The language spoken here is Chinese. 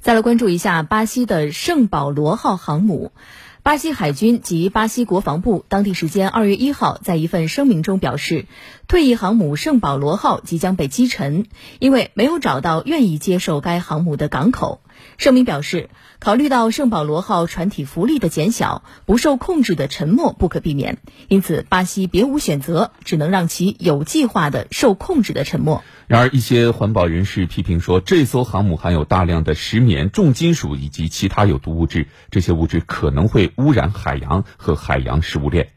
再来关注一下巴西的圣保罗号航母。巴西海军及巴西国防部当地时间二月一号在一份声明中表示，退役航母圣保罗号即将被击沉，因为没有找到愿意接受该航母的港口。声明表示，考虑到圣保罗号船体浮力的减小，不受控制的沉没不可避免，因此巴西别无选择，只能让其有计划的受控制的沉没。然而，一些环保人士批评说，这艘航母含有大量的石棉、重金属以及其他有毒物质，这些物质可能会污染海洋和海洋食物链。